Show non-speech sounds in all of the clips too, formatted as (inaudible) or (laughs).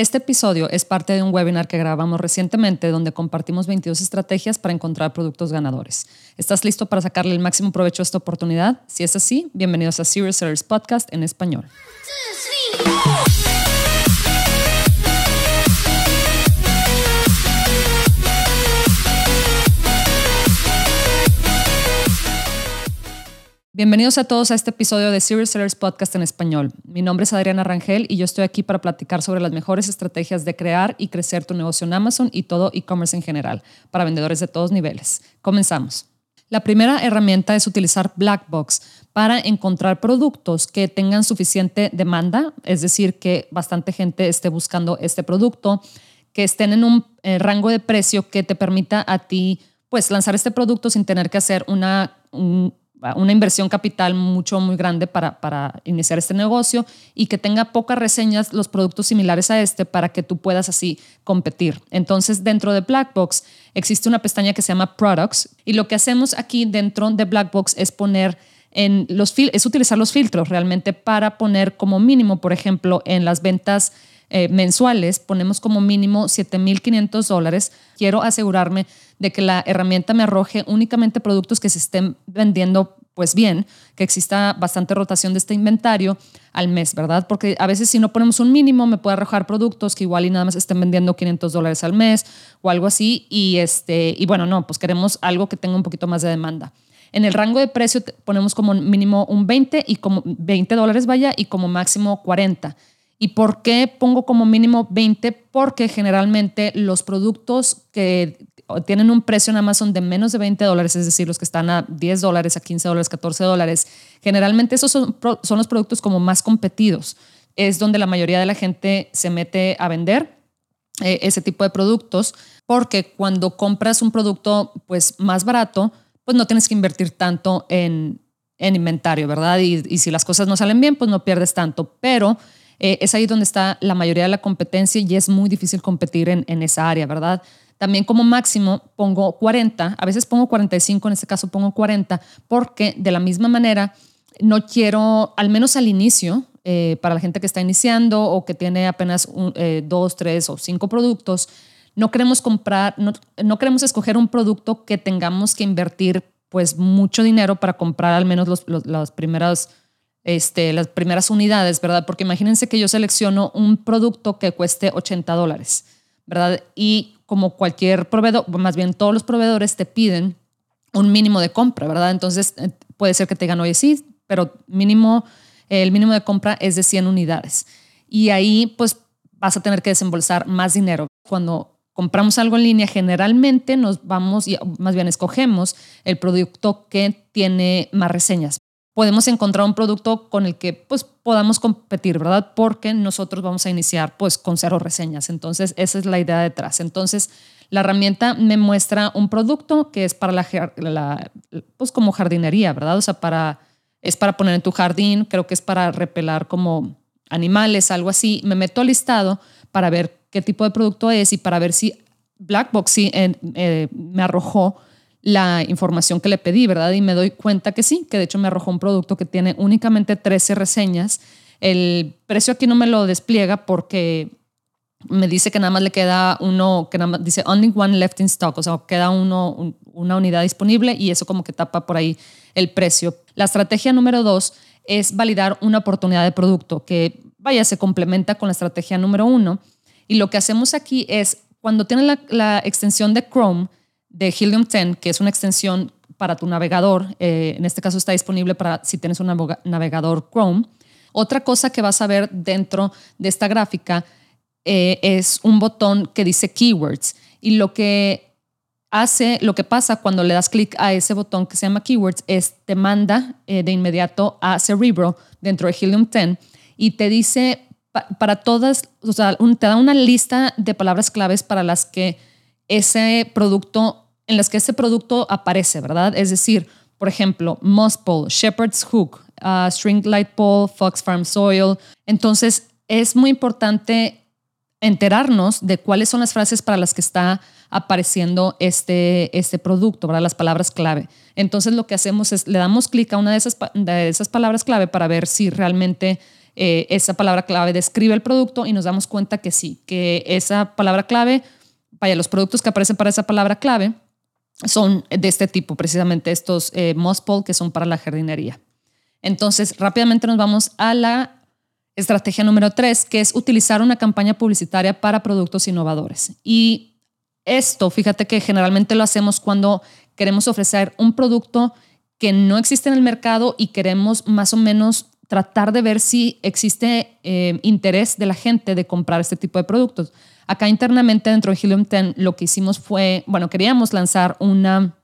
Este episodio es parte de un webinar que grabamos recientemente donde compartimos 22 estrategias para encontrar productos ganadores. ¿Estás listo para sacarle el máximo provecho a esta oportunidad? Si es así, bienvenidos a Serious Sellers Podcast en español. Bienvenidos a todos a este episodio de Serious Sellers Podcast en español. Mi nombre es Adriana Rangel y yo estoy aquí para platicar sobre las mejores estrategias de crear y crecer tu negocio en Amazon y todo e-commerce en general, para vendedores de todos niveles. Comenzamos. La primera herramienta es utilizar Blackbox para encontrar productos que tengan suficiente demanda, es decir, que bastante gente esté buscando este producto, que estén en un eh, rango de precio que te permita a ti pues lanzar este producto sin tener que hacer una, una inversión capital mucho, muy grande para, para, iniciar este negocio y que tenga pocas reseñas los productos similares a este para que tú puedas así competir. Entonces, dentro de Blackbox existe una pestaña que se llama Products y lo que hacemos aquí dentro de Blackbox es poner en los es utilizar los filtros realmente para poner como mínimo, por ejemplo, en las ventas eh, mensuales, ponemos como mínimo 7.500 dólares. Quiero asegurarme de que la herramienta me arroje únicamente productos que se estén vendiendo pues bien, que exista bastante rotación de este inventario al mes, ¿verdad? Porque a veces si no ponemos un mínimo me puede arrojar productos que igual y nada más estén vendiendo 500 dólares al mes o algo así y, este, y bueno, no, pues queremos algo que tenga un poquito más de demanda. En el rango de precio ponemos como mínimo un 20 y como 20 dólares vaya y como máximo 40. ¿Y por qué pongo como mínimo 20? Porque generalmente los productos que tienen un precio en Amazon de menos de 20 dólares, es decir, los que están a 10 dólares, a 15 dólares, 14 dólares, generalmente esos son, son los productos como más competidos. Es donde la mayoría de la gente se mete a vender eh, ese tipo de productos, porque cuando compras un producto pues más barato, pues no tienes que invertir tanto en, en inventario, ¿verdad? Y, y si las cosas no salen bien, pues no pierdes tanto. Pero eh, es ahí donde está la mayoría de la competencia y es muy difícil competir en, esa área, ¿verdad? También como máximo pongo 40, a veces pongo 45, en este caso pongo 40, porque de la misma manera no quiero, al menos al inicio, eh, para la gente que está iniciando o que tiene apenas eh, dos, tres o cinco productos, no queremos comprar, no, queremos escoger un producto que tengamos que invertir pues mucho dinero para comprar al menos los, los, las primeras este, las primeras unidades, ¿verdad? Porque imagínense que yo selecciono un producto que cueste 80 dólares, ¿verdad? Y como cualquier proveedor, más bien todos los proveedores te piden un mínimo de compra, ¿verdad? Entonces eh, puede ser que te digan, oye, sí, pero mínimo, el mínimo de compra es de 100 unidades. Y ahí pues vas a tener que desembolsar más dinero. Cuando compramos algo en línea, generalmente nos vamos, y más bien escogemos el producto que tiene más reseñas podemos encontrar un producto con el que pues podamos competir, ¿verdad? Porque nosotros vamos a iniciar pues con cero reseñas. Entonces, esa es la idea detrás. Entonces, la herramienta me muestra un producto que es para la, pues como jardinería, ¿verdad? O sea, para es para poner en tu jardín, creo que es para repelar como animales, algo así. Me meto al listado para ver qué tipo de producto es y para ver si Blackbox sí, eh, me arrojó la información que le pedí, ¿verdad? Y me doy cuenta que sí, que de hecho me arrojó un producto que tiene únicamente 13 reseñas. El precio aquí no me lo despliega porque me dice que nada más le queda uno, que nada más dice only one left in stock, o sea, queda uno, una unidad disponible y eso como que tapa por ahí el precio. La estrategia número dos es validar una oportunidad de producto que, vaya, se complementa con la estrategia número uno. Y lo que hacemos aquí es, cuando tiene la, la extensión de Chrome, de Helium 10, que es una extensión para tu navegador. Eh, en este caso está disponible para si tienes un navegador Chrome. Otra cosa que vas a ver dentro de esta gráfica eh, es un botón que dice Keywords. Y lo que hace, lo que pasa cuando le das clic a ese botón que se llama Keywords es te manda eh, de inmediato a Cerebro dentro de Helium 10 y te dice para todas, o sea, te da una lista de palabras claves para las que ese producto, en las que ese producto aparece, ¿verdad? Es decir, por ejemplo, Moss Pole, Shepherd's Hook, uh, String Light Pole, Fox Farm Soil. Entonces, es muy importante enterarnos de cuáles son las frases para las que está apareciendo este, este producto, ¿verdad? Las palabras clave. Entonces lo que hacemos es le damos clic a una de esas, de esas palabras clave para ver si realmente eh, esa palabra clave describe el producto y nos damos cuenta que sí, que esa palabra clave, vaya, los productos que aparecen para esa palabra clave son de este tipo, precisamente estos eh, que son para la jardinería. Entonces, rápidamente nos vamos a la estrategia número tres, que es utilizar una campaña publicitaria para productos innovadores. Y esto, fíjate que generalmente lo hacemos cuando queremos ofrecer un producto que no existe en el mercado y queremos más o menos tratar de ver si existe eh, interés de la gente de comprar este tipo de productos. Acá internamente dentro de Helium 10 lo que hicimos fue, bueno, queríamos lanzar una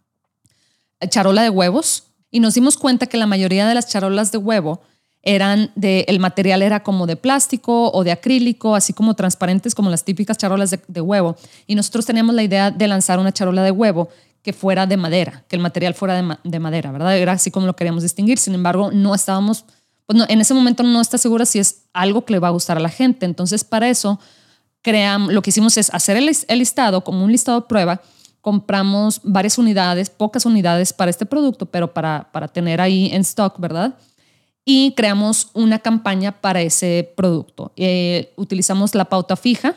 charola de huevos y nos dimos cuenta que la mayoría de las charolas de huevo eran de, el material era como de plástico o de acrílico, así como transparentes como las típicas charolas de, huevo. Y nosotros teníamos la idea de lanzar una charola de huevo que fuera de madera, que el material fuera de, madera, ¿verdad? Era así como lo queríamos distinguir. Sin embargo, no estábamos, pues en ese momento no está segura si es algo que le va a gustar a la gente. Entonces, para eso, creamos, lo que hicimos es hacer el, listado como un listado de prueba compramos varias unidades, pocas unidades para este producto, pero para, para tener ahí en stock, ¿verdad? y creamos una campaña para ese producto. Eh, utilizamos la pauta fija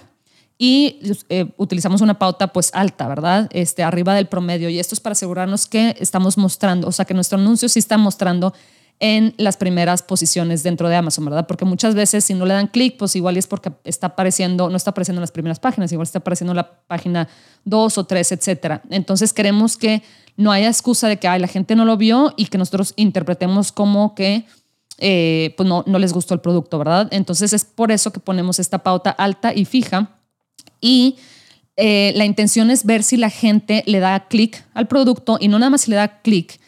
y eh, utilizamos una pauta pues alta, ¿verdad? Este, arriba del promedio. Y esto es para asegurarnos que estamos mostrando, o sea, que nuestro anuncio sí está mostrando en las primeras posiciones dentro de Amazon, ¿verdad? Porque muchas veces si no le dan clic, pues igual es porque está apareciendo, no está apareciendo en las primeras páginas, igual está apareciendo en la página 2 o 3, etcétera. Entonces queremos que no haya excusa de que Ay, la gente no lo vio y que nosotros interpretemos como que eh, pues no, no les gustó el producto, ¿verdad? Entonces es por eso que ponemos esta pauta alta y fija y eh, la intención es ver si la gente le da clic al producto y no nada más si le da clic,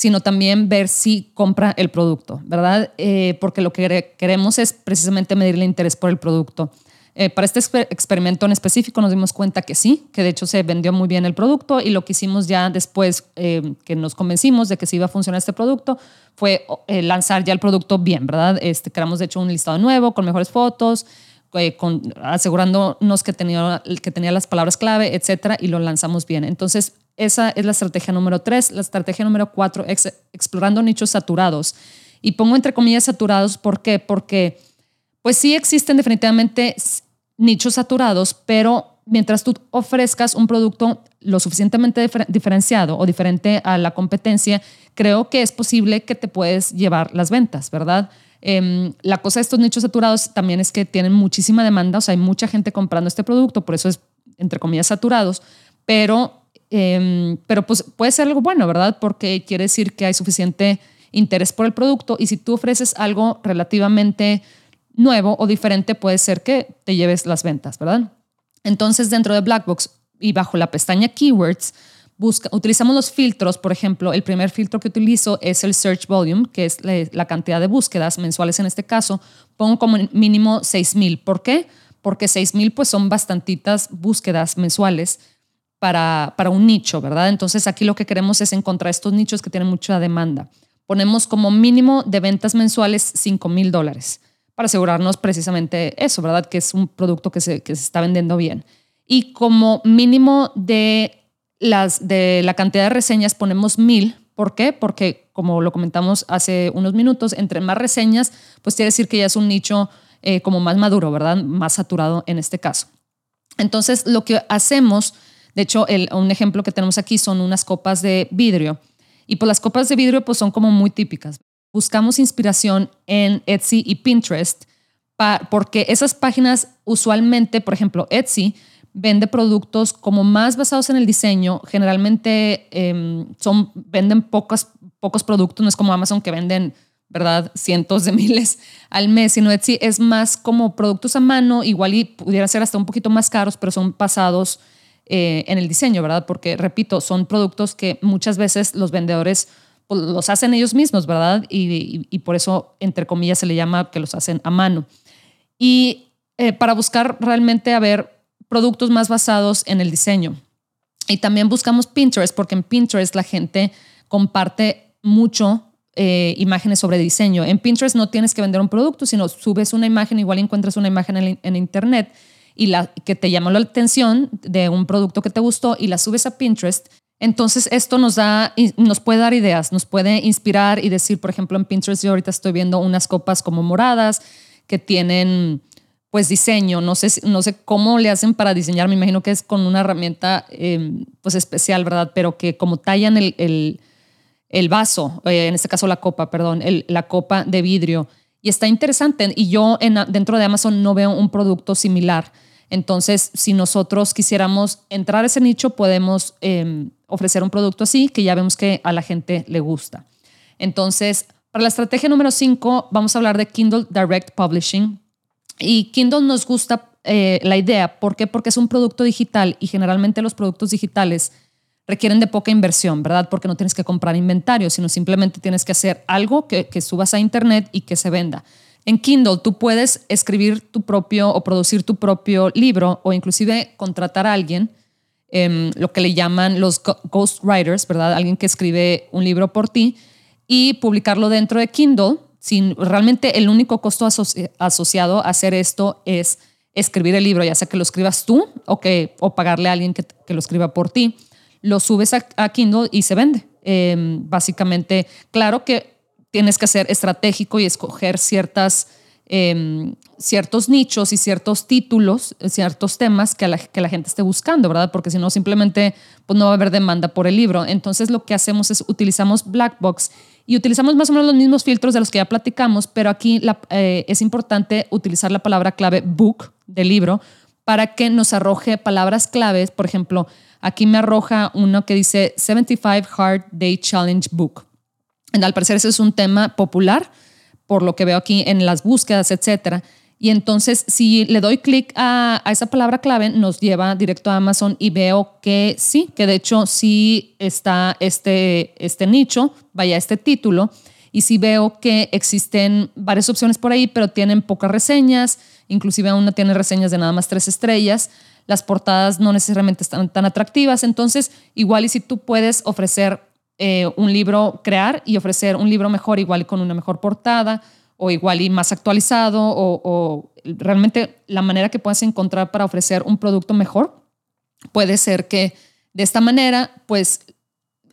sino también ver si compra el producto, ¿verdad? Eh, porque lo que queremos es precisamente medir el interés por el producto. Eh, para este experimento en específico nos dimos cuenta que sí, que de hecho se vendió muy bien el producto y lo que hicimos ya después eh, que nos convencimos de que sí iba a funcionar este producto fue eh, lanzar ya el producto bien, ¿verdad? Este, creamos de hecho un listado nuevo con mejores fotos, con, asegurándonos que tenía, que tenía las palabras clave, etcétera, y lo lanzamos bien. Entonces, esa es la estrategia número tres. La estrategia número cuatro, explorando nichos saturados. Y pongo entre comillas saturados, ¿por qué? Porque pues sí existen definitivamente nichos saturados, pero mientras tú ofrezcas un producto lo suficientemente diferenciado o diferente a la competencia, creo que es posible que te puedes llevar las ventas, ¿verdad? Em, la cosa de estos nichos saturados también es que tienen muchísima demanda, o sea, hay mucha gente comprando este producto, por eso es, entre comillas, saturados, pero, em, pero pues puede ser algo bueno, ¿verdad? Porque quiere decir que hay suficiente interés por el producto y si tú ofreces algo relativamente nuevo o diferente puede ser que te lleves las ventas, ¿verdad? Entonces, dentro de Blackbox y bajo la pestaña Keywords, utilizamos los filtros. Por ejemplo, el primer filtro que utilizo es el Search Volume, que es la cantidad de búsquedas mensuales en este caso. Pongo como mínimo 6,000. ¿Por qué? Porque 6,000 pues son bastantitas búsquedas mensuales para, para un nicho, ¿verdad? Entonces aquí lo que queremos es encontrar estos nichos que tienen mucha demanda. Ponemos como mínimo de ventas mensuales 5 mil dólares para asegurarnos precisamente eso, ¿verdad? Que es un producto que se, que se está vendiendo bien. Y como mínimo de, las, de la cantidad de reseñas ponemos mil. ¿Por qué? Porque, como lo comentamos hace unos minutos, entre más reseñas, pues quiere decir que ya es un nicho eh, como más maduro, ¿verdad? Más saturado en este caso. Entonces, lo que hacemos, de hecho, un ejemplo que tenemos aquí son unas copas de vidrio. Y pues las copas de vidrio pues son como muy típicas buscamos inspiración en Etsy y Pinterest porque esas páginas usualmente, por ejemplo, Etsy vende productos como más basados en el diseño, generalmente em, son, venden pocos, pocos productos, no es como Amazon que venden, ¿verdad? Cientos de (laughs) miles al mes, sino Etsy es más como productos a mano, igual y pudiera ser hasta un poquito más caros, pero son basados eh, en el diseño, ¿verdad? Porque, repito, son productos que muchas veces los vendedores pues, los hacen ellos mismos, ¿verdad? Y, por eso, entre comillas, se le llama que los hacen a mano. Y eh, para buscar realmente a ver productos más basados en el diseño. Y también buscamos Pinterest, porque en Pinterest la gente comparte mucho eh, imágenes sobre diseño. En Pinterest no tienes que vender un producto, sino subes una imagen, igual encuentras una imagen en, Internet y la, que te llamó la atención de un producto que te gustó y la subes a Pinterest Entonces, esto nos da, nos puede dar ideas, nos puede inspirar y decir, por ejemplo, en Pinterest yo ahorita estoy viendo unas copas como moradas que tienen pues diseño, no sé, no sé cómo le hacen para diseñar, me imagino que es con una herramienta em, pues especial, ¿verdad? Pero que como tallan el, el, vaso, eh, en este caso la copa, perdón, la copa de vidrio, y está interesante, y yo en, dentro de Amazon no veo un producto similar. Entonces, si nosotros quisiéramos entrar a ese nicho, podemos em, ofrecer un producto así que ya vemos que a la gente le gusta. Entonces, para la estrategia número 5, vamos a hablar de Kindle Direct Publishing. Y Kindle nos gusta eh, la idea. ¿Por qué? Porque es un producto digital y generalmente los productos digitales requieren de poca inversión, ¿verdad? Porque no tienes que comprar inventario, sino simplemente tienes que hacer algo que, subas a Internet y que se venda. En Kindle tú puedes escribir tu propio o producir tu propio libro o inclusive contratar a alguien, em, lo que le llaman los ghostwriters, ¿verdad? Alguien que escribe un libro por ti y publicarlo dentro de Kindle sin realmente el único costo asociado a hacer esto es escribir el libro, ya sea que lo escribas tú o, que, o pagarle a alguien que, lo escriba por ti. Lo subes a, Kindle y se vende. Em, básicamente, claro que tienes que ser estratégico y escoger ciertas, em, ciertos nichos y ciertos títulos, ciertos temas que la, que la gente esté buscando, ¿verdad? Porque si no, simplemente pues no va a haber demanda por el libro. Entonces, lo que hacemos es utilizamos Blackbox y utilizamos más o menos los mismos filtros de los que ya platicamos, pero aquí eh, es importante utilizar la palabra clave book del libro para que nos arroje palabras claves. Por ejemplo, aquí me arroja uno que dice 75 Hard Day Challenge Book. Al parecer ese es un tema popular, por lo que veo aquí en las búsquedas, etcétera. Y entonces, si le doy clic a, esa palabra clave, nos lleva directo a Amazon y veo que sí, que de hecho sí está este, este nicho, vaya, este título. Y sí veo que existen varias opciones por ahí, pero tienen pocas reseñas, inclusive una tiene reseñas de nada más tres estrellas. Las portadas no necesariamente están tan atractivas. Entonces, igual y si tú puedes ofrecer eh, un libro, crear y ofrecer un libro mejor, igual y con una mejor portada, o igual y más actualizado o, realmente la manera que puedas encontrar para ofrecer un producto mejor puede ser que de esta manera pues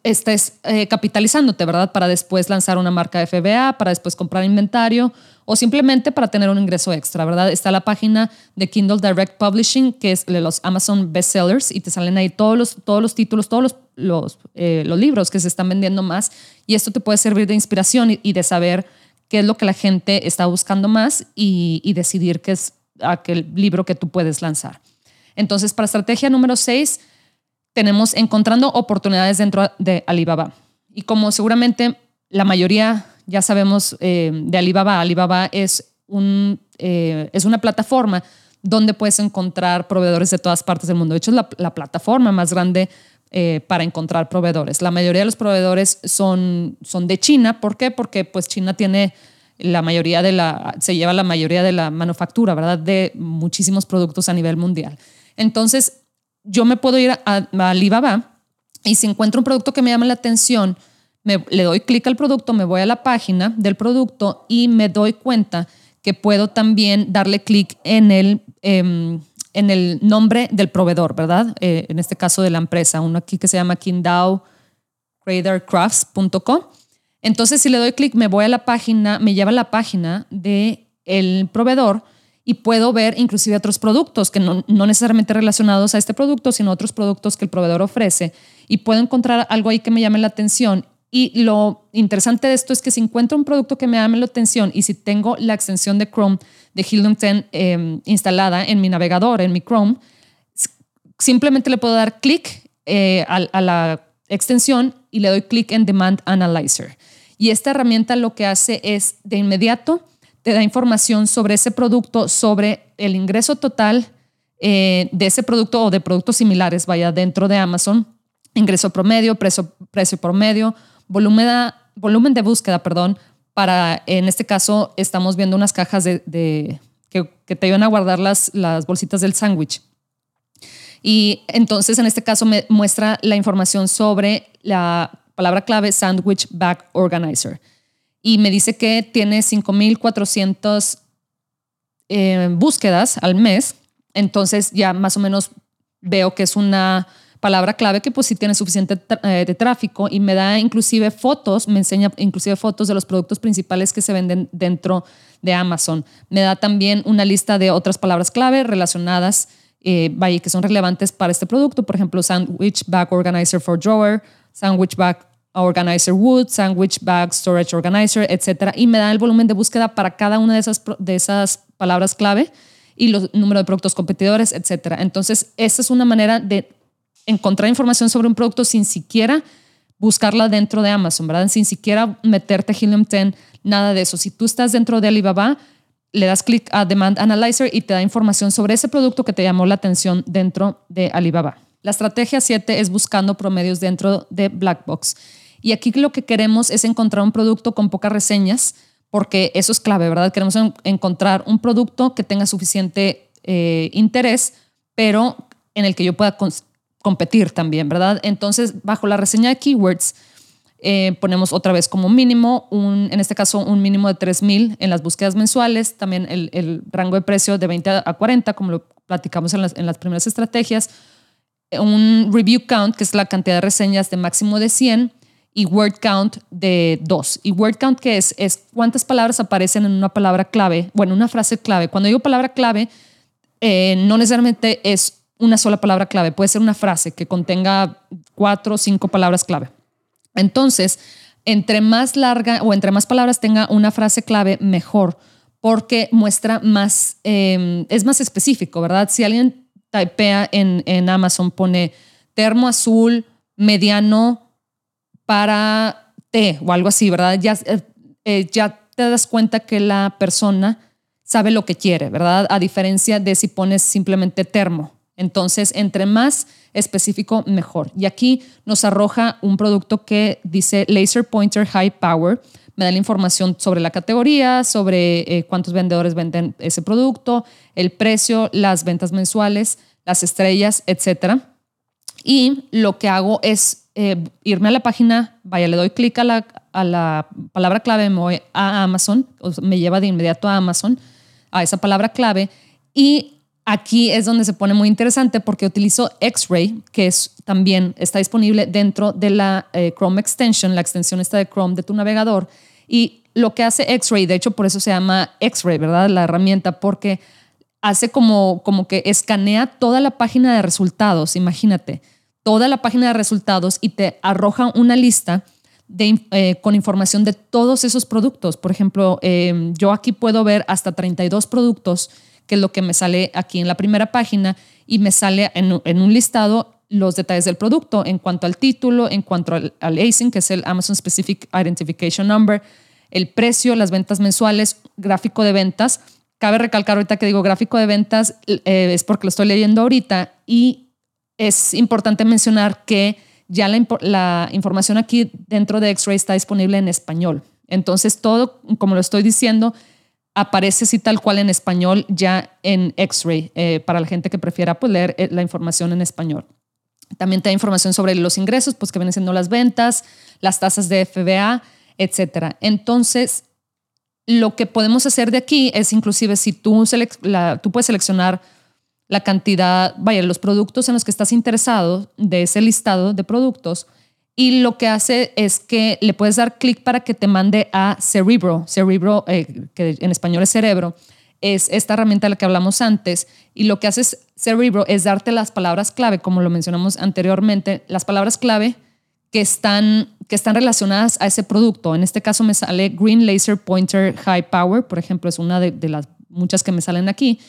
estés eh, capitalizándote, ¿verdad? Para después lanzar una marca FBA, para después comprar inventario o simplemente para tener un ingreso extra, ¿verdad? Está la página de Kindle Direct Publishing, que es de los Amazon Bestsellers, y te salen ahí todos los, todos los títulos, todos los, los, eh, los libros que se están vendiendo más, y esto te puede servir de inspiración y de saber qué es lo que la gente está buscando más y, decidir qué es aquel libro que tú puedes lanzar. Entonces, para estrategia número 6, tenemos encontrando oportunidades dentro de Alibaba. Y como seguramente la mayoría ya sabemos eh, de Alibaba, Alibaba es, un, eh, es una plataforma donde puedes encontrar proveedores de todas partes del mundo. De hecho, es la, la plataforma más grande eh, para encontrar proveedores. La mayoría de los proveedores son, son de China. ¿Por qué? Porque pues China tiene la mayoría de la, se lleva la mayoría de la manufactura, ¿verdad? De muchísimos productos a nivel mundial. Entonces, yo me puedo ir a, Alibaba y si encuentro un producto que me llama la atención, me, le doy clic al producto, me voy a la página del producto y me doy cuenta que puedo también darle clic en el, em, en el nombre del proveedor, ¿verdad? Eh, en este caso de la empresa, uno aquí que se llama Kindao. Entonces, si le doy clic, me voy a la página, me lleva a la página del el proveedor y puedo ver inclusive otros productos que no, no, necesariamente relacionados a este producto, sino otros productos que el proveedor ofrece. Y puedo encontrar algo ahí que me llame la atención y lo interesante de esto es que si encuentro un producto que me llame la atención y si tengo la extensión de Chrome de Helium 10 em, instalada en mi navegador, en mi Chrome, simplemente le puedo dar clic eh, a, la extensión y le doy clic en Demand Analyzer. Y esta herramienta lo que hace es de inmediato te da información sobre ese producto, sobre el ingreso total eh, de ese producto o de productos similares, vaya dentro de Amazon, ingreso promedio, precio, precio promedio, volumen, volumen de búsqueda, perdón, para, en este caso, estamos viendo unas cajas de, que, que, te iban a guardar las, las bolsitas del sándwich. Y entonces, en este caso, me muestra la información sobre la palabra clave Sandwich Bag Organizer. Y me dice que tiene 5,400 eh, búsquedas al mes. Entonces, ya más o menos veo que es una palabra clave que pues sí tiene suficiente eh, de tráfico y me da inclusive fotos, me enseña inclusive fotos de los productos principales que se venden dentro de Amazon. Me da también una lista de otras palabras clave relacionadas, eh, vaya, que son relevantes para este producto. Por ejemplo, Sandwich Bag Organizer for Drawer, Sandwich Bag Organizer Wood, Sandwich Bag Storage Organizer, etc. Y me da el volumen de búsqueda para cada una de esas, de esas palabras clave y los número de productos competidores, etc. Entonces, esa es una manera de encontrar información sobre un producto sin siquiera buscarla dentro de Amazon, ¿verdad? Sin siquiera meterte Helium 10, nada de eso. Si tú estás dentro de Alibaba, le das clic a Demand Analyzer y te da información sobre ese producto que te llamó la atención dentro de Alibaba. La estrategia 7 es buscando promedios dentro de Blackbox. Y aquí lo que queremos es encontrar un producto con pocas reseñas, porque eso es clave, ¿verdad? Queremos encontrar un producto que tenga suficiente eh, interés, pero en el que yo pueda competir también, ¿verdad? Entonces, bajo la reseña de keywords, eh, ponemos otra vez como mínimo, un, en este caso, un mínimo de 3.000 en las búsquedas mensuales, también el, rango de precio de 20 a 40, como lo platicamos en las, en las primeras estrategias, un review count, que es la cantidad de reseñas de máximo de 100, y word count de 2. ¿Y word count qué es? Es cuántas palabras aparecen en una palabra clave, bueno, una frase clave. Cuando digo palabra clave, eh, no necesariamente es una sola palabra clave, puede ser una frase que contenga cuatro o cinco palabras clave. Entonces, entre más larga o entre más palabras tenga una frase clave, mejor, porque muestra más, em, es más específico, ¿verdad? Si alguien typea en, en Amazon, pone termo azul mediano para té o algo así, ¿verdad? Ya, eh, eh, ya te das cuenta que la persona sabe lo que quiere, ¿verdad? A diferencia de si pones simplemente termo. Entonces, entre más específico, mejor. Y aquí nos arroja un producto que dice Laser Pointer High Power. Me da la información sobre la categoría, sobre eh, cuántos vendedores venden ese producto, el precio, las ventas mensuales, las estrellas, etc. Y lo que hago es eh, irme a la página, vaya, le doy clic a la, a la palabra clave, me voy a Amazon, me lleva de inmediato a Amazon, a esa palabra clave, y Aquí es donde se pone muy interesante porque utilizo X-Ray, que es, también está disponible dentro de la eh, Chrome Extension, la extensión esta de Chrome de tu navegador. Y lo que hace X-Ray, de hecho por eso se llama X-Ray, ¿verdad? La herramienta, porque hace como, como que escanea toda la página de resultados, imagínate, toda la página de resultados y te arroja una lista de, eh, con información de todos esos productos. Por ejemplo, eh, yo aquí puedo ver hasta 32 productos que es lo que me sale aquí en la primera página, y me sale en, un listado los detalles del producto en cuanto al título, en cuanto al, al ASIN, que es el Amazon Specific Identification Number, el precio, las ventas mensuales, gráfico de ventas. Cabe recalcar ahorita que digo gráfico de ventas eh, es porque lo estoy leyendo ahorita y es importante mencionar que ya la, la información aquí dentro de X-Ray está disponible en español. Entonces todo, como lo estoy diciendo, aparece así tal cual en español ya en X-Ray, eh, para la gente que prefiera pues, leer eh, la información en español. También te da información sobre los ingresos, pues que vienen siendo las ventas, las tasas de FBA, etc. Entonces, lo que podemos hacer de aquí es inclusive si tú, tú puedes seleccionar la cantidad, vaya, los productos en los que estás interesado de ese listado de productos, y lo que hace es que le puedes dar clic para que te mande a Cerebro. Cerebro, eh, que en español es cerebro, es esta herramienta de la que hablamos antes. Y lo que hace Cerebro es darte las palabras clave, como lo mencionamos anteriormente, las palabras clave que están, que están relacionadas a ese producto. En este caso me sale Green Laser Pointer High Power, por ejemplo, es una de, de las muchas que me salen aquí.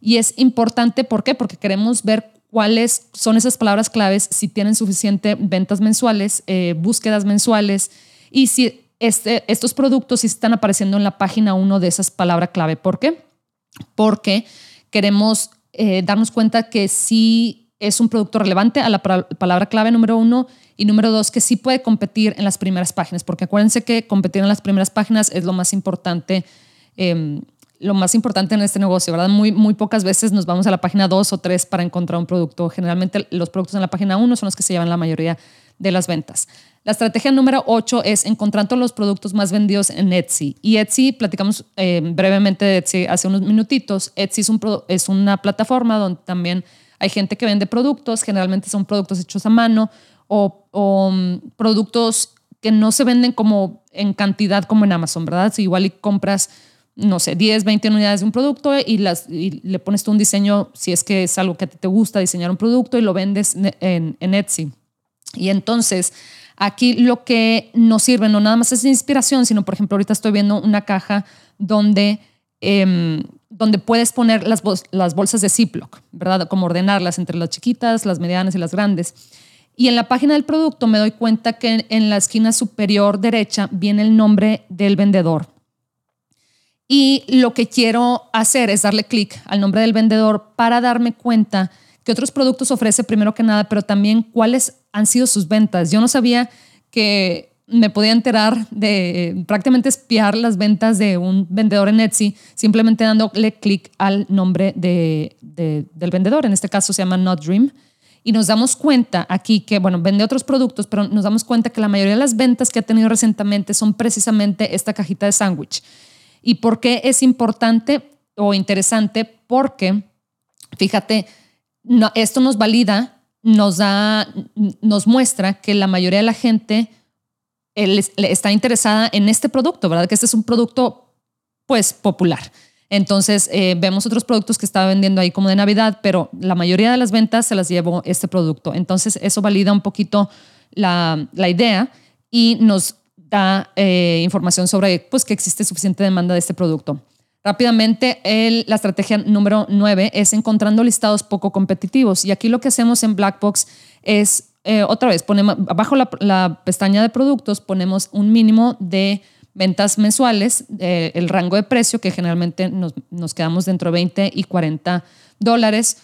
Y es importante, ¿por qué? Porque queremos ver cuáles son esas palabras claves, si tienen suficiente ventas mensuales, eh, búsquedas mensuales y si este, estos productos están apareciendo en la página 1 de esas palabras clave. ¿Por qué? Porque queremos eh, darnos cuenta que sí es un producto relevante a la palabra clave número uno y número dos, que sí puede competir en las primeras páginas, porque acuérdense que competir en las primeras páginas es lo más importante em, lo más importante en este negocio, ¿verdad? Muy, muy pocas veces nos vamos a la página 2 o 3 para encontrar un producto. Generalmente los productos en la página 1 son los que se llevan la mayoría de las ventas. La estrategia número 8 es encontrando los productos más vendidos en Etsy. Y Etsy, platicamos eh, brevemente de Etsy hace unos minutitos. Etsy es, un, es una plataforma donde también Hay gente que vende productos, generalmente son productos hechos a mano o, mm, productos que no se venden como en cantidad como en Amazon, ¿verdad? Si igual y compras, no sé, 10, 20 unidades de un producto y, las, le pones tú un diseño, si es que es algo que te gusta, diseñar un producto y lo vendes en, Etsy. Y entonces, aquí lo que nos sirve no nada más es inspiración, sino, por ejemplo, ahorita estoy viendo una caja donde Em, donde puedes poner las bolsas de Ziploc, ¿verdad? Como ordenarlas entre las chiquitas, las medianas y las grandes. Y en la página del producto me doy cuenta que en la esquina superior derecha viene el nombre del vendedor. Y lo que quiero hacer es darle clic al nombre del vendedor para darme cuenta qué otros productos ofrece primero que nada, pero también cuáles han sido sus ventas. Yo no sabía que me podía enterar de prácticamente espiar las ventas de un vendedor en Etsy simplemente dándole clic al nombre de, del vendedor. En este caso se llama Not Dream. Y nos damos cuenta aquí que, bueno, vende otros productos, pero nos damos cuenta que la mayoría de las ventas que ha tenido recientemente son precisamente esta cajita de sándwich. ¿Y por qué es importante o interesante? Porque, fíjate, esto nos valida, nos da, nos muestra que la mayoría de la gente está interesada en este producto, ¿verdad? Que este es un producto, pues, popular. Entonces, eh, vemos otros productos que estaba vendiendo ahí como de Navidad, pero la mayoría de las ventas se las llevó este producto. Entonces, eso valida un poquito la, idea y nos da eh, información sobre pues, que existe suficiente demanda de este producto. Rápidamente, la estrategia número 9 es encontrando listados poco competitivos. Y aquí lo que hacemos en Blackbox es eh, otra vez, ponemos, abajo la, pestaña de productos ponemos un mínimo de ventas mensuales, eh, el rango de precio, que generalmente nos, quedamos dentro de 20 y 40 dólares,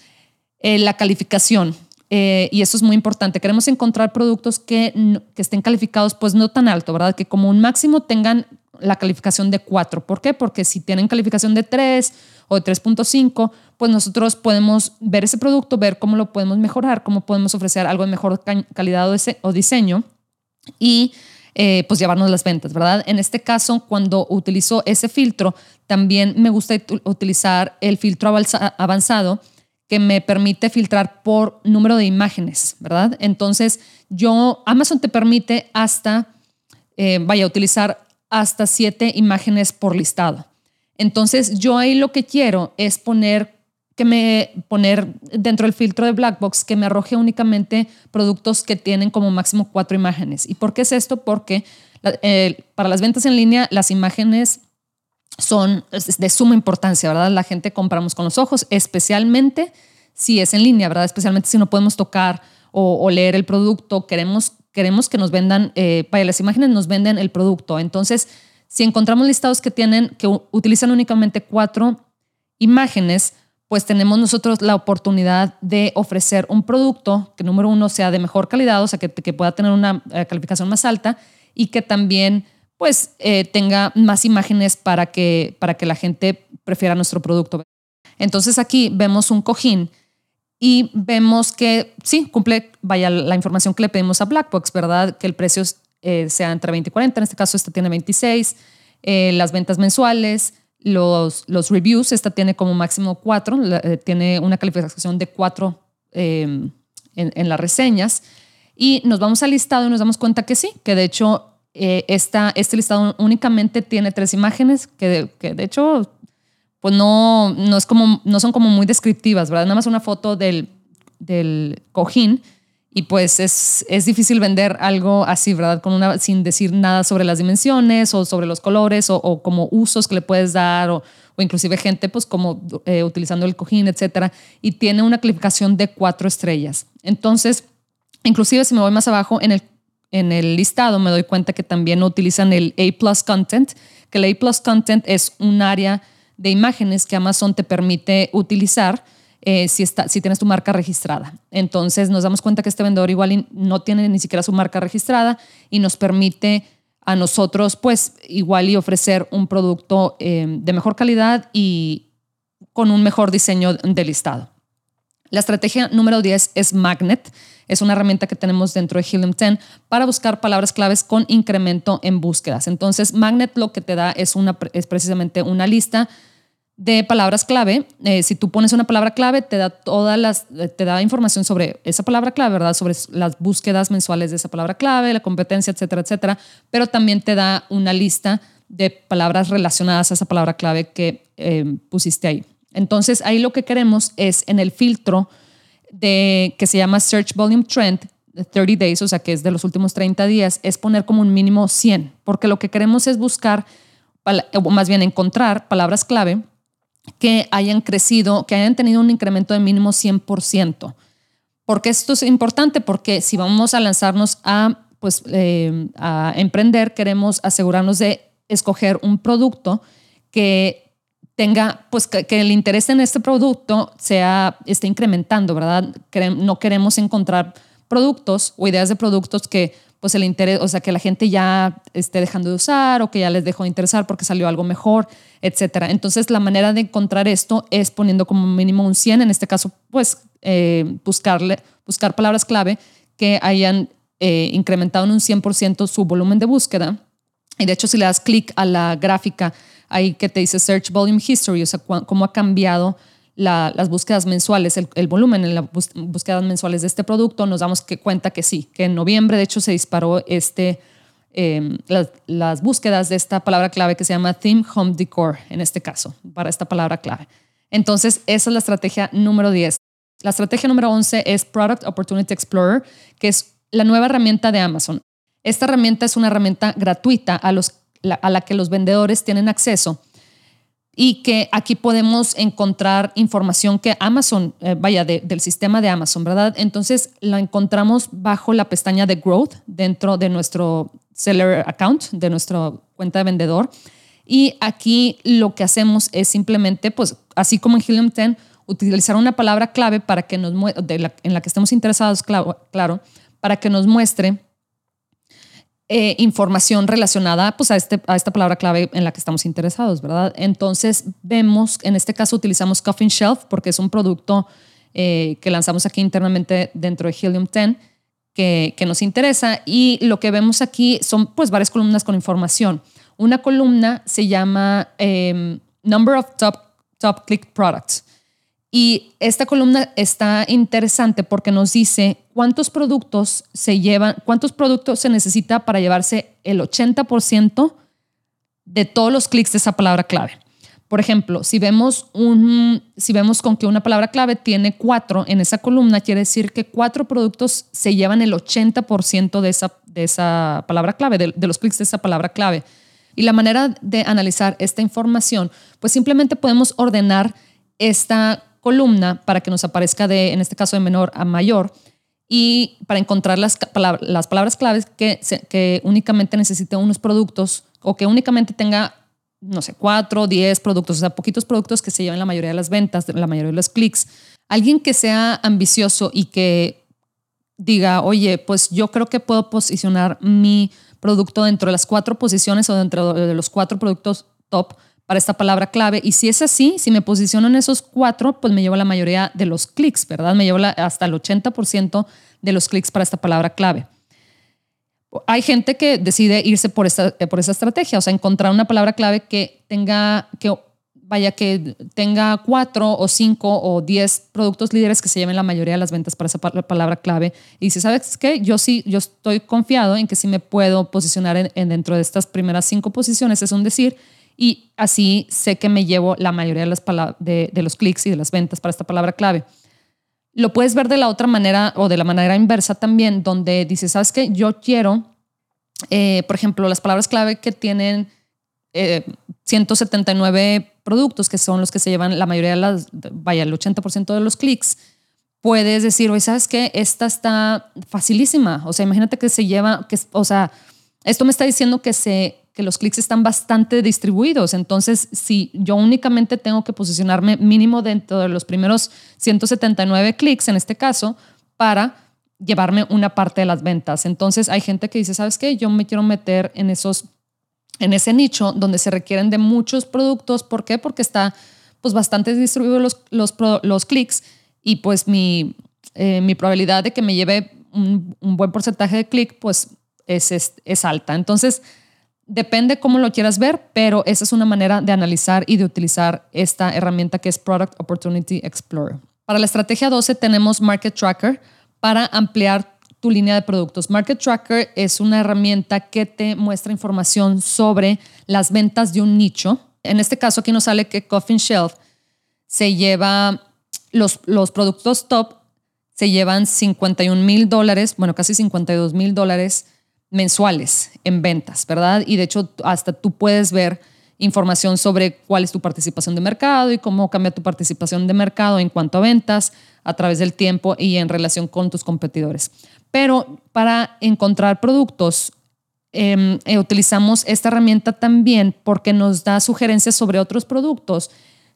la calificación. Y eso es muy importante. Queremos encontrar productos que, que estén calificados, pues no tan alto, ¿verdad? Que como un máximo tengan la calificación de 4. ¿Por qué? Porque si tienen calificación de 3 o de 3.5, pues nosotros podemos ver ese producto, ver cómo lo podemos mejorar, cómo podemos ofrecer algo de mejor calidad o diseño y eh, pues llevarnos las ventas, ¿verdad? En este caso, cuando utilizo ese filtro, también me gusta utilizar el filtro avanzado que me permite filtrar por número de imágenes, ¿verdad? Entonces, yo, Amazon te permite hasta, eh, vaya, a utilizar hasta siete imágenes por listado. Entonces, yo ahí lo que quiero es poner que me poner dentro del filtro de Blackbox que me arroje únicamente productos que tienen como máximo cuatro imágenes. ¿Y por qué es esto? Porque eh, para las ventas en línea las imágenes son de suma importancia, ¿verdad? La gente compramos con los ojos, especialmente si es en línea, ¿verdad? Especialmente si no podemos tocar o, leer el producto, queremos, queremos que nos vendan, eh, para las imágenes nos venden el producto. Entonces, si encontramos listados que tienen, que utilizan únicamente cuatro imágenes, pues tenemos nosotros la oportunidad de ofrecer un producto que número uno sea de mejor calidad, o sea, que, pueda tener una eh, calificación más alta y que también pues eh, tenga más imágenes para que, para que la gente prefiera nuestro producto. Entonces aquí vemos un cojín y vemos que sí, cumple, vaya, la información que le pedimos a Blackbox, ¿verdad? Que el precio eh, sea entre 20 y 40, en este caso este tiene 26, las ventas mensuales, los, los reviews, esta tiene como máximo cuatro, eh, tiene una calificación de cuatro em, en, las reseñas. Y nos vamos al listado y nos damos cuenta que sí, que de hecho eh, este listado únicamente tiene tres imágenes, que de, que de hecho pues no, no, es como, no son como muy descriptivas, ¿verdad? Nada más una foto del, del cojín y pues es, es difícil vender algo así, ¿verdad? Con una, sin decir nada sobre las dimensiones o sobre los colores o, como usos que le puedes dar o, o inclusive gente pues como eh, utilizando el cojín, etcétera. Y tiene una calificación de cuatro estrellas. Entonces, inclusive si me voy más abajo en el, en el listado, me doy cuenta que también utilizan el A Plus Content, que el A Plus Content es un área de imágenes que Amazon te permite utilizar eh, si, está, si tienes tu marca registrada. Entonces nos damos cuenta que este vendedor igual no tiene ni siquiera su marca registrada y nos permite a nosotros pues igual y ofrecer un producto eh, de mejor calidad y con un mejor diseño de listado. La estrategia número 10 es Magnet. Es una herramienta que tenemos dentro de Helium 10 para buscar palabras claves con incremento en búsquedas. Entonces, Magnet lo que te da es, una, es precisamente una lista de palabras clave. Eh, si tú pones una palabra clave, te da todas las, eh, te da información sobre esa palabra clave, ¿verdad? Sobre las búsquedas mensuales de esa palabra clave, la competencia, etcétera, etcétera. Pero también te da una lista de palabras relacionadas a esa palabra clave que eh, pusiste ahí. Entonces, ahí lo que queremos es en el filtro de, que se llama Search Volume Trend, 30 days, o sea, que es de los últimos 30 días, es poner como un mínimo 100, porque lo que queremos es buscar, o más bien encontrar palabras clave que hayan crecido, que hayan tenido un incremento de mínimo 100%. Porque esto es importante? Porque si vamos a lanzarnos a, pues, eh, a emprender, queremos asegurarnos de escoger un producto que tenga, pues que, el interés en este producto sea, esté incrementando, ¿verdad? No queremos encontrar productos o ideas de productos que pues el interés, o sea, que la gente ya esté dejando de usar o que ya les dejó de interesar porque salió algo mejor, etcétera. Entonces, la manera de encontrar esto es poniendo como mínimo un 100, en este caso, pues eh, buscarle, buscar palabras clave que hayan eh, incrementado en un 100% su volumen de búsqueda. Y de hecho, si le das clic a la gráfica ahí que te dice Search Volume History, o sea, cómo ha cambiado las búsquedas mensuales, el, volumen en las búsquedas mensuales de este producto, nos damos que cuenta que sí, que en noviembre de hecho se disparó este, em, las, búsquedas de esta palabra clave que se llama Theme Home Decor, en este caso, para esta palabra clave. Entonces, esa es la estrategia número 10. La estrategia número 11 es Product Opportunity Explorer, que es la nueva herramienta de Amazon. Esta herramienta es una herramienta gratuita a, los, a la que los vendedores tienen acceso y que aquí podemos encontrar información que Amazon, eh, vaya, del sistema de Amazon, ¿verdad? Entonces la encontramos bajo la pestaña de Growth dentro de nuestro Seller Account, de nuestra cuenta de vendedor. Y aquí lo que hacemos es simplemente, pues así como en Helium 10, utilizar una palabra clave para que nos en la que estemos interesados, claro, para que nos muestre eh, información relacionada pues, a, este, a esta palabra clave en la que estamos interesados, ¿verdad? Entonces vemos, en este caso utilizamos Coffin Shelf porque es un producto eh, que lanzamos aquí internamente dentro de Helium 10 que, nos interesa y lo que vemos aquí son pues varias columnas con información. Una columna se llama em, Number of Top, top Click Products y esta columna está interesante porque nos dice cuántos productos se llevan, cuántos productos se necesita para llevarse el 80% de todos los clics de esa palabra clave. Por ejemplo, si vemos, un, si vemos con que una palabra clave tiene cuatro en esa columna, quiere decir que cuatro productos se llevan el 80% de esa, de esa palabra clave, de, de los clics de esa palabra clave. Y la manera de analizar esta información, pues simplemente podemos ordenar esta columna para que nos aparezca de, en este caso, de menor a mayor y para encontrar las, las palabras claves que, que únicamente necesite unos productos o que únicamente tenga, no sé, cuatro, diez productos, o sea, poquitos productos que se lleven la mayoría de las ventas, la mayoría de los clics. Alguien que sea ambicioso y que diga, oye, pues yo creo que puedo posicionar mi producto dentro de las cuatro posiciones o dentro de los cuatro productos top para esta palabra clave. Y si es así, si me posiciono en esos cuatro, pues me llevo la mayoría de los clics, ¿verdad? Me llevo hasta el 80% de los clics para esta palabra clave. Hay gente que decide irse por esta, por esa estrategia, o sea, encontrar una palabra clave que tenga, que vaya, que tenga cuatro o cinco o diez productos líderes que se lleven la mayoría de las ventas para esa palabra clave. Y si ¿sabes qué? Yo sí, yo estoy confiado en que sí me puedo posicionar en, dentro de estas primeras cinco posiciones, es un decir, y así sé que me llevo la mayoría de, las de, de los clics y de las ventas para esta palabra clave. Lo puedes ver de la otra manera o de la manera inversa también, donde dices, ¿sabes qué? Yo quiero, eh, por ejemplo, las palabras clave que tienen 179 eh, productos, que son los que se llevan la mayoría de las, vaya, el 80% de los clics, puedes decir, oye, ¿sabes qué? Esta está facilísima. O sea, imagínate que se lleva, que, o sea, esto me está diciendo que se que los clics están bastante distribuidos. Entonces, si yo únicamente tengo que posicionarme mínimo dentro de los primeros 179 clics, en este caso, para llevarme una parte de las ventas. Entonces, hay gente que dice, ¿sabes qué? Yo me quiero meter en esos en ese nicho donde se requieren de muchos productos. ¿Por qué? Porque está pues bastante distribuido los, los, clics y pues mi, eh, mi probabilidad de que me lleve un, buen porcentaje de clic pues es, es, es alta. Entonces, Depende cómo lo quieras ver, pero esa es una manera de analizar y de utilizar esta herramienta que es Product Opportunity Explorer. Para la estrategia 12 tenemos Market Tracker para ampliar tu línea de productos. Market Tracker es una herramienta que te muestra información sobre las ventas de un nicho. En este caso aquí nos sale que Coffin Shelf se lleva los, los productos top se llevan 51 mil dólares, bueno, casi 52 mil dólares mensuales en ventas, ¿verdad? Y de hecho, hasta tú puedes ver información sobre cuál es tu participación de mercado y cómo cambia tu participación de mercado en cuanto a ventas a través del tiempo y en relación con tus competidores. Pero para encontrar productos, em, eh, utilizamos esta herramienta también porque nos da sugerencias sobre otros productos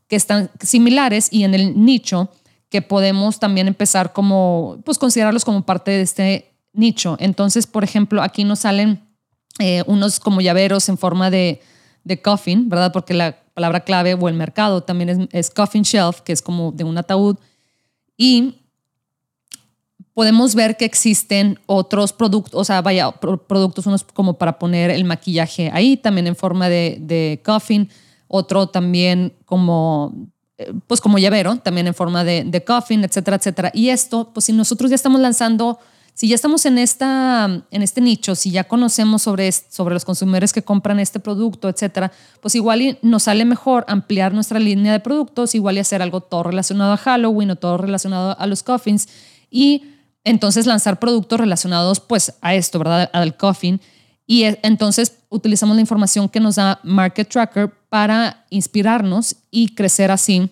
que están similares y en el nicho que podemos también empezar como, pues considerarlos como parte de este nicho. Entonces, por ejemplo, aquí nos salen eh, unos como llaveros en forma de, de, coffin, ¿verdad? Porque la palabra clave o el mercado también es, coffin shelf, que es como de un ataúd. Y podemos ver que existen otros productos, o sea, vaya, productos, unos como para poner el maquillaje ahí, también en forma de, coffin, otro también como pues como llavero, también en forma de, de coffin, etcétera, etcétera. Y esto, pues si nosotros ya estamos lanzando, si ya estamos en, esta, en este nicho, si ya conocemos sobre, sobre los consumidores que compran este producto, etcétera, pues igual nos sale mejor ampliar nuestra línea de productos, igual y hacer algo todo relacionado a Halloween o todo relacionado a los coffins y entonces lanzar productos relacionados pues a esto, ¿verdad? Al coffin. Y e, entonces utilizamos la información que nos da Market Tracker para inspirarnos y crecer así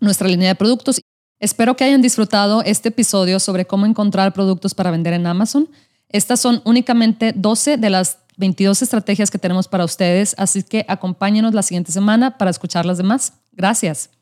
nuestra línea de productos. Espero que hayan disfrutado este episodio sobre cómo encontrar productos para vender en Amazon. Estas son únicamente 12 de las 22 estrategias que tenemos para ustedes, así que acompáñenos la siguiente semana para escuchar las demás. Gracias.